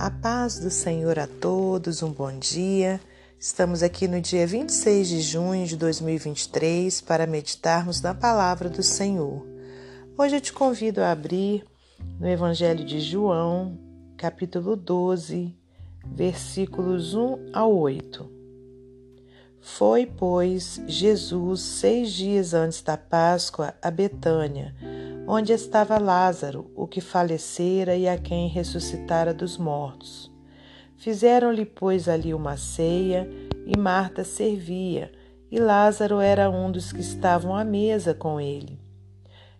A paz do Senhor a todos, um bom dia. Estamos aqui no dia 26 de junho de 2023 para meditarmos na palavra do Senhor. Hoje eu te convido a abrir no Evangelho de João, capítulo 12, versículos 1 ao 8. Foi, pois, Jesus seis dias antes da Páscoa a Betânia, onde estava Lázaro, o que falecera e a quem ressuscitara dos mortos. Fizeram-lhe, pois, ali uma ceia, e Marta servia, e Lázaro era um dos que estavam à mesa com ele.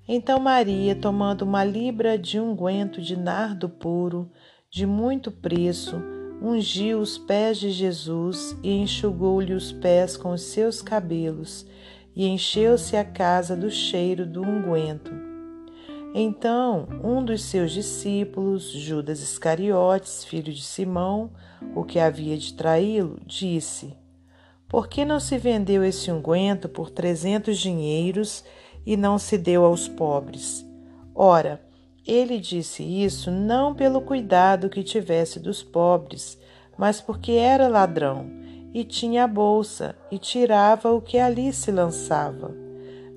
Então Maria, tomando uma libra de unguento de nardo puro, de muito preço, ungiu os pés de Jesus e enxugou-lhe os pés com os seus cabelos, e encheu-se a casa do cheiro do unguento. Então, um dos seus discípulos, Judas Iscariotes, filho de Simão, o que havia de traí-lo, disse: Por que não se vendeu esse unguento por trezentos dinheiros e não se deu aos pobres? Ora, ele disse isso não pelo cuidado que tivesse dos pobres, mas porque era ladrão e tinha a bolsa e tirava o que ali se lançava.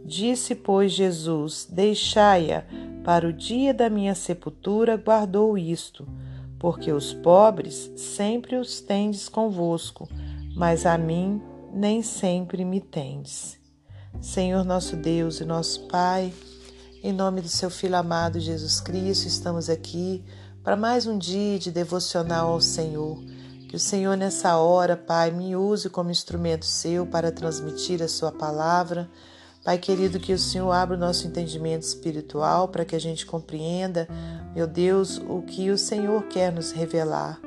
Disse, pois, Jesus: Deixai-a, para o dia da minha sepultura guardou isto, porque os pobres sempre os tendes convosco, mas a mim nem sempre me tendes. Senhor nosso Deus e nosso Pai, em nome do seu Filho amado Jesus Cristo, estamos aqui para mais um dia de devocional ao Senhor. Que o Senhor, nessa hora, Pai, me use como instrumento seu para transmitir a sua palavra. Pai querido, que o Senhor abra o nosso entendimento espiritual para que a gente compreenda, meu Deus, o que o Senhor quer nos revelar.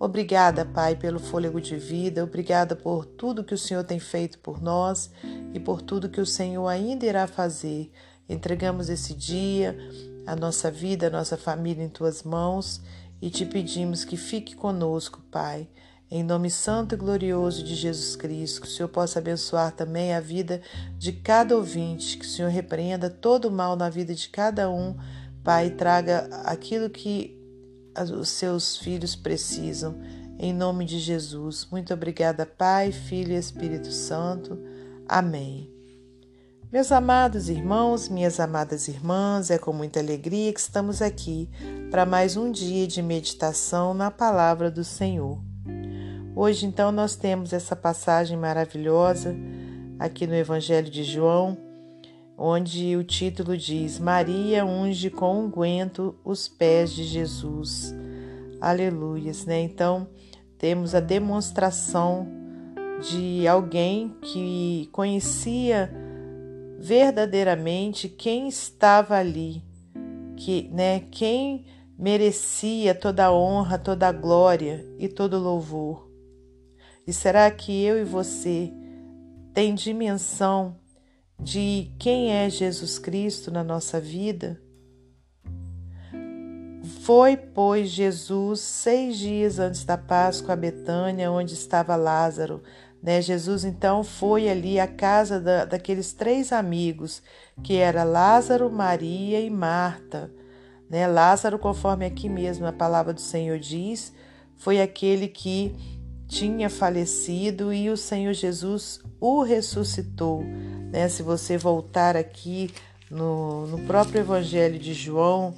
Obrigada, Pai, pelo fôlego de vida, obrigada por tudo que o Senhor tem feito por nós e por tudo que o Senhor ainda irá fazer. Entregamos esse dia, a nossa vida, a nossa família em tuas mãos e te pedimos que fique conosco, Pai. Em nome santo e glorioso de Jesus Cristo, que o Senhor possa abençoar também a vida de cada ouvinte, que o Senhor repreenda todo o mal na vida de cada um, Pai, traga aquilo que os seus filhos precisam. Em nome de Jesus. Muito obrigada, Pai, Filho e Espírito Santo. Amém. Meus amados irmãos, minhas amadas irmãs, é com muita alegria que estamos aqui para mais um dia de meditação na palavra do Senhor. Hoje, então, nós temos essa passagem maravilhosa aqui no Evangelho de João, onde o título diz: Maria unge com unguento os pés de Jesus. Aleluias, né? Então, temos a demonstração de alguém que conhecia verdadeiramente quem estava ali, que, né, quem merecia toda a honra, toda a glória e todo o louvor. E será que eu e você tem dimensão de quem é Jesus Cristo na nossa vida? Foi, pois, Jesus seis dias antes da Páscoa a Betânia, onde estava Lázaro, né? Jesus então foi ali à casa da, daqueles três amigos, que era Lázaro, Maria e Marta. Né? Lázaro, conforme aqui mesmo a palavra do Senhor diz, foi aquele que tinha falecido e o Senhor Jesus o ressuscitou. Né? Se você voltar aqui no, no próprio Evangelho de João,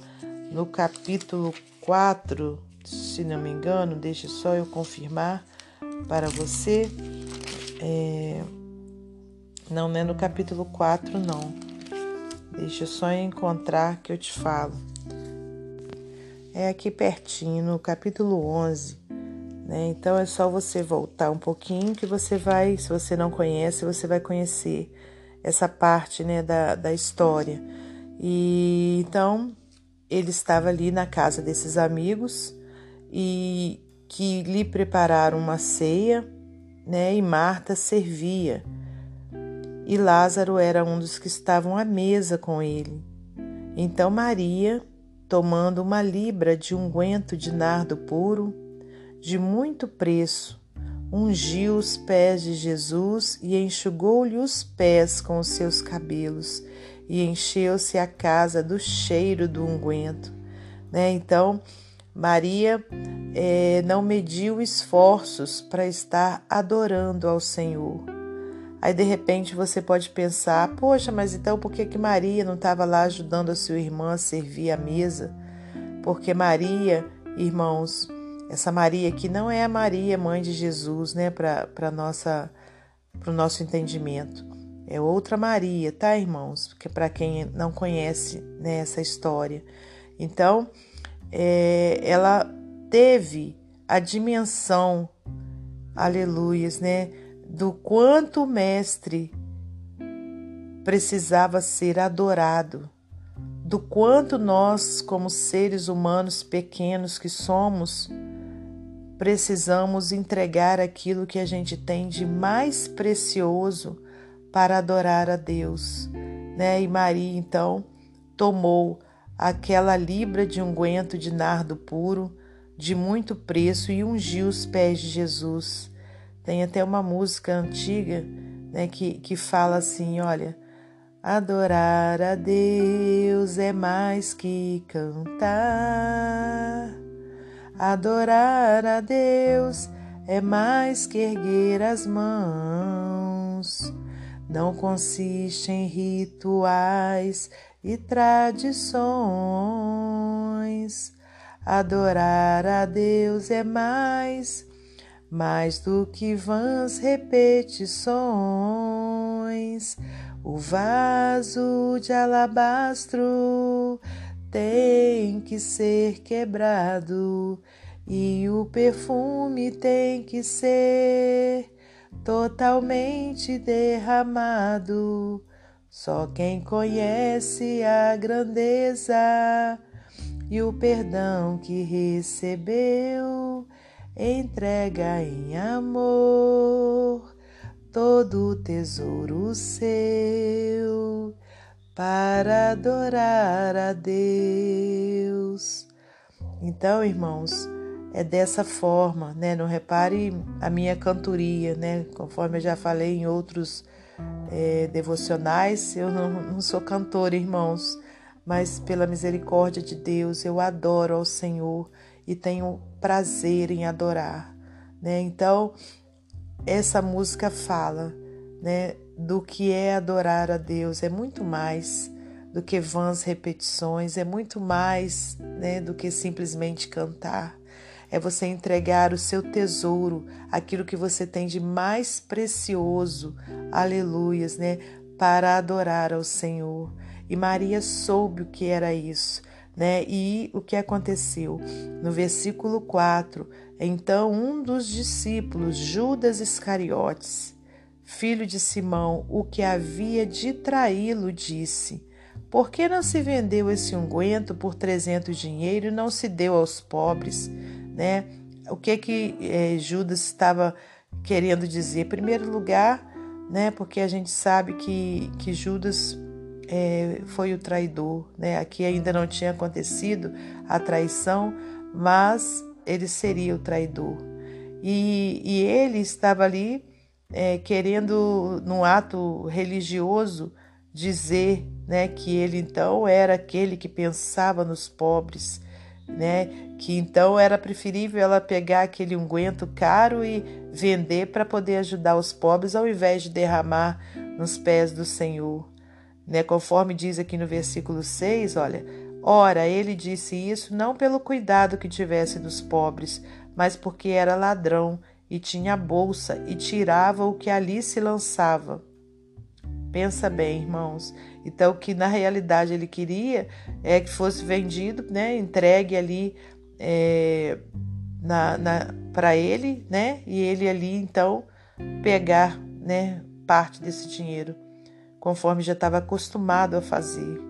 no capítulo 4, se não me engano, deixe só eu confirmar para você. É... Não, não é no capítulo 4, não. Deixa eu só encontrar que eu te falo. É aqui pertinho, no capítulo 11. Né? Então é só você voltar um pouquinho que você vai, se você não conhece, você vai conhecer essa parte né, da, da história. E então ele estava ali na casa desses amigos e que lhe prepararam uma ceia né? E Marta servia. E Lázaro era um dos que estavam à mesa com ele. Então Maria, tomando uma libra de unguento de nardo puro, de muito preço, ungiu os pés de Jesus e enxugou-lhe os pés com os seus cabelos, e encheu-se a casa do cheiro do unguento. Né? Então, Maria é, não mediu esforços para estar adorando ao Senhor. Aí de repente você pode pensar: poxa, mas então por que, que Maria não estava lá ajudando a sua irmã a servir a mesa? Porque Maria, irmãos, essa Maria aqui não é a Maria, mãe de Jesus, né, para o nosso entendimento. É outra Maria, tá, irmãos? Porque para quem não conhece né, essa história. Então, é, ela teve a dimensão, aleluias, né, do quanto o Mestre precisava ser adorado, do quanto nós, como seres humanos pequenos que somos, precisamos entregar aquilo que a gente tem de mais precioso para adorar a Deus, né? E Maria então tomou aquela libra de unguento de nardo puro de muito preço e ungiu os pés de Jesus. Tem até uma música antiga né, que, que fala assim: olha, adorar a Deus é mais que cantar. Adorar a Deus é mais que erguer as mãos. Não consiste em rituais e tradições. Adorar a Deus é mais, mais do que vãs repetições. O vaso de alabastro tem que ser quebrado e o perfume tem que ser totalmente derramado. Só quem conhece a grandeza e o perdão que recebeu entrega em amor todo o tesouro seu para adorar a Deus. Então, irmãos, é dessa forma, né? Não repare a minha cantoria, né? Conforme eu já falei em outros é, devocionais, eu não, não sou cantora, irmãos, mas pela misericórdia de Deus eu adoro ao Senhor e tenho prazer em adorar, né? Então, essa música fala, né? do que é adorar a Deus, é muito mais do que vãs repetições, é muito mais né, do que simplesmente cantar. É você entregar o seu tesouro, aquilo que você tem de mais precioso, aleluias, né, para adorar ao Senhor. E Maria soube o que era isso, né? E o que aconteceu? No versículo 4, então um dos discípulos, Judas Iscariotes, filho de Simão, o que havia de traí-lo, disse: Por que não se vendeu esse unguento por trezentos dinheiro e não se deu aos pobres? Né? O que que é, Judas estava querendo dizer? Em primeiro lugar, né, porque a gente sabe que, que Judas é, foi o traidor. Né? Aqui ainda não tinha acontecido a traição, mas ele seria o traidor. E, e ele estava ali é, querendo, num ato religioso, dizer né, que ele então era aquele que pensava nos pobres, né, que então era preferível ela pegar aquele unguento caro e vender para poder ajudar os pobres ao invés de derramar nos pés do Senhor. Né, conforme diz aqui no versículo 6, olha, ora, ele disse isso não pelo cuidado que tivesse dos pobres, mas porque era ladrão e tinha a bolsa e tirava o que ali se lançava. Pensa bem, irmãos. Então, o que na realidade ele queria é que fosse vendido, né, entregue ali é, na, na para ele, né, e ele ali então pegar, né, parte desse dinheiro, conforme já estava acostumado a fazer.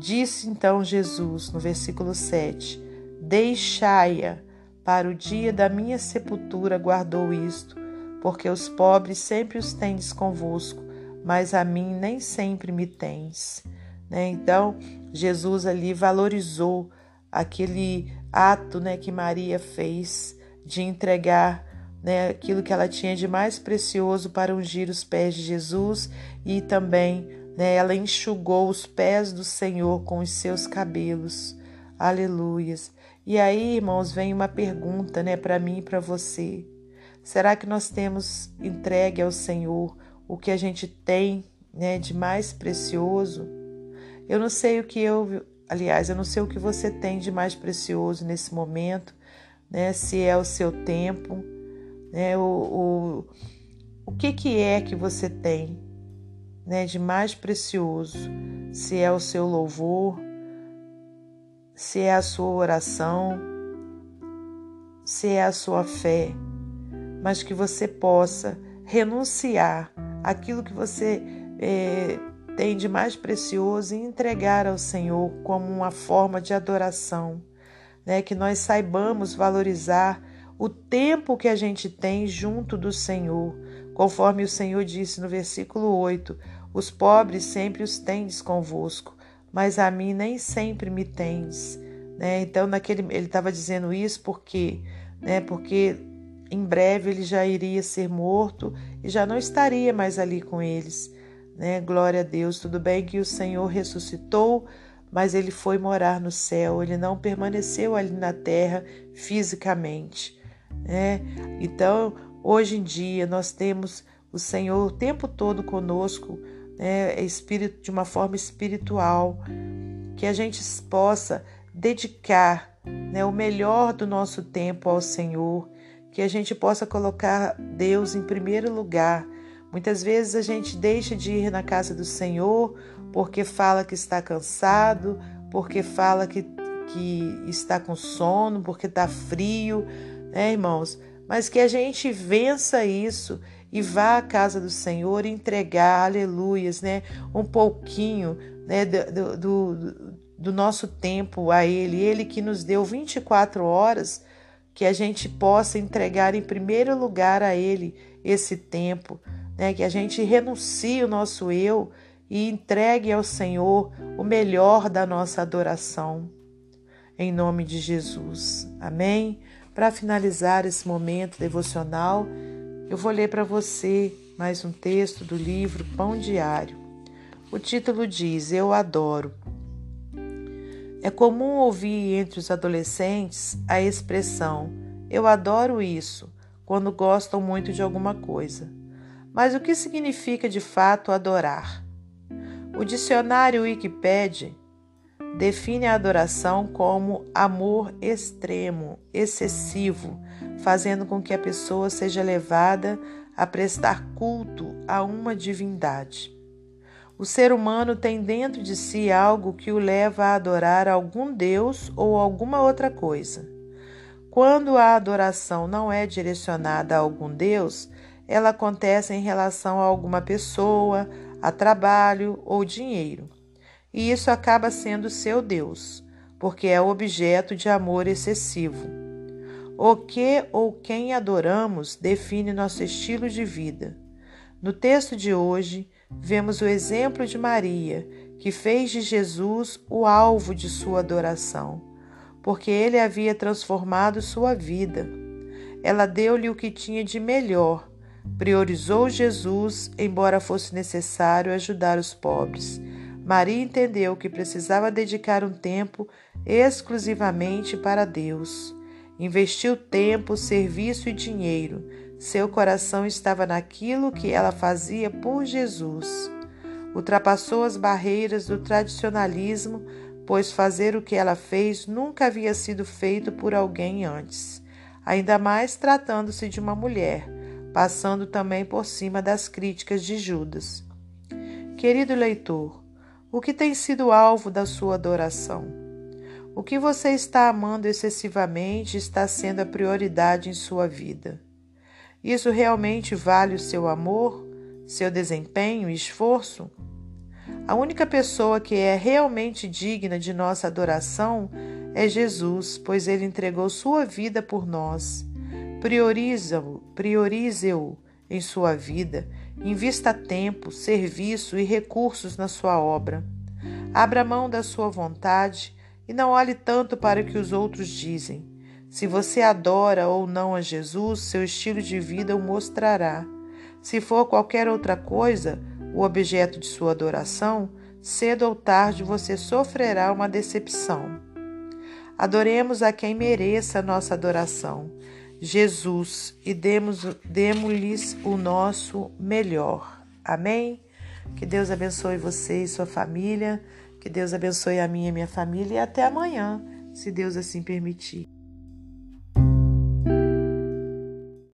Disse então Jesus no versículo 7: Deixai-a para o dia da minha sepultura guardou isto, porque os pobres sempre os tendes convosco, mas a mim nem sempre me tens. Né? Então, Jesus ali valorizou aquele ato né, que Maria fez de entregar né, aquilo que ela tinha de mais precioso para ungir os pés de Jesus e também né, ela enxugou os pés do Senhor com os seus cabelos. Aleluias. E aí, irmãos, vem uma pergunta, né, para mim e para você. Será que nós temos entregue ao Senhor o que a gente tem, né, de mais precioso? Eu não sei o que eu, aliás, eu não sei o que você tem de mais precioso nesse momento, né? Se é o seu tempo, né? O, o, o que que é que você tem, né, de mais precioso? Se é o seu louvor, se é a sua oração, se é a sua fé, mas que você possa renunciar aquilo que você é, tem de mais precioso e entregar ao Senhor como uma forma de adoração, né? Que nós saibamos valorizar o tempo que a gente tem junto do Senhor, conforme o Senhor disse no versículo 8: Os pobres sempre os tendes convosco, mas a mim nem sempre me tens. Né? Então, naquele, ele estava dizendo isso porque, né? porque em breve ele já iria ser morto e já não estaria mais ali com eles. Né? Glória a Deus. Tudo bem que o Senhor ressuscitou, mas ele foi morar no céu, ele não permaneceu ali na terra fisicamente. Né? Então, hoje em dia, nós temos o Senhor o tempo todo conosco, né? espírito, de uma forma espiritual, que a gente possa dedicar né, o melhor do nosso tempo ao Senhor, que a gente possa colocar Deus em primeiro lugar. Muitas vezes a gente deixa de ir na casa do Senhor porque fala que está cansado, porque fala que, que está com sono, porque está frio, né, irmãos? Mas que a gente vença isso e vá à casa do Senhor e entregar, aleluias, né? Um pouquinho né, do, do, do nosso tempo a Ele, Ele que nos deu 24 horas que a gente possa entregar em primeiro lugar a Ele esse tempo, né? que a gente renuncie o nosso eu e entregue ao Senhor o melhor da nossa adoração. Em nome de Jesus. Amém? Para finalizar esse momento devocional, eu vou ler para você mais um texto do livro Pão Diário. O título diz: Eu adoro. É comum ouvir entre os adolescentes a expressão eu adoro isso quando gostam muito de alguma coisa. Mas o que significa de fato adorar? O dicionário Wikipedia define a adoração como amor extremo, excessivo, fazendo com que a pessoa seja levada a prestar culto a uma divindade. O ser humano tem dentro de si algo que o leva a adorar algum Deus ou alguma outra coisa. Quando a adoração não é direcionada a algum Deus, ela acontece em relação a alguma pessoa, a trabalho ou dinheiro. E isso acaba sendo seu Deus, porque é objeto de amor excessivo. O que ou quem adoramos define nosso estilo de vida. No texto de hoje, vemos o exemplo de Maria, que fez de Jesus o alvo de sua adoração, porque ele havia transformado sua vida. Ela deu-lhe o que tinha de melhor, priorizou Jesus, embora fosse necessário ajudar os pobres. Maria entendeu que precisava dedicar um tempo exclusivamente para Deus. Investiu tempo, serviço e dinheiro seu coração estava naquilo que ela fazia por Jesus. Ultrapassou as barreiras do tradicionalismo, pois fazer o que ela fez nunca havia sido feito por alguém antes, ainda mais tratando-se de uma mulher, passando também por cima das críticas de Judas. Querido leitor, o que tem sido alvo da sua adoração? O que você está amando excessivamente está sendo a prioridade em sua vida? Isso realmente vale o seu amor, seu desempenho e esforço? A única pessoa que é realmente digna de nossa adoração é Jesus, pois ele entregou sua vida por nós. Priorize-o em sua vida, invista tempo, serviço e recursos na sua obra. Abra mão da sua vontade e não olhe tanto para o que os outros dizem. Se você adora ou não a Jesus, seu estilo de vida o mostrará. Se for qualquer outra coisa, o objeto de sua adoração, cedo ou tarde você sofrerá uma decepção. Adoremos a quem mereça a nossa adoração, Jesus, e demos-lhes o nosso melhor. Amém? Que Deus abençoe você e sua família, que Deus abençoe a minha e minha família, e até amanhã, se Deus assim permitir.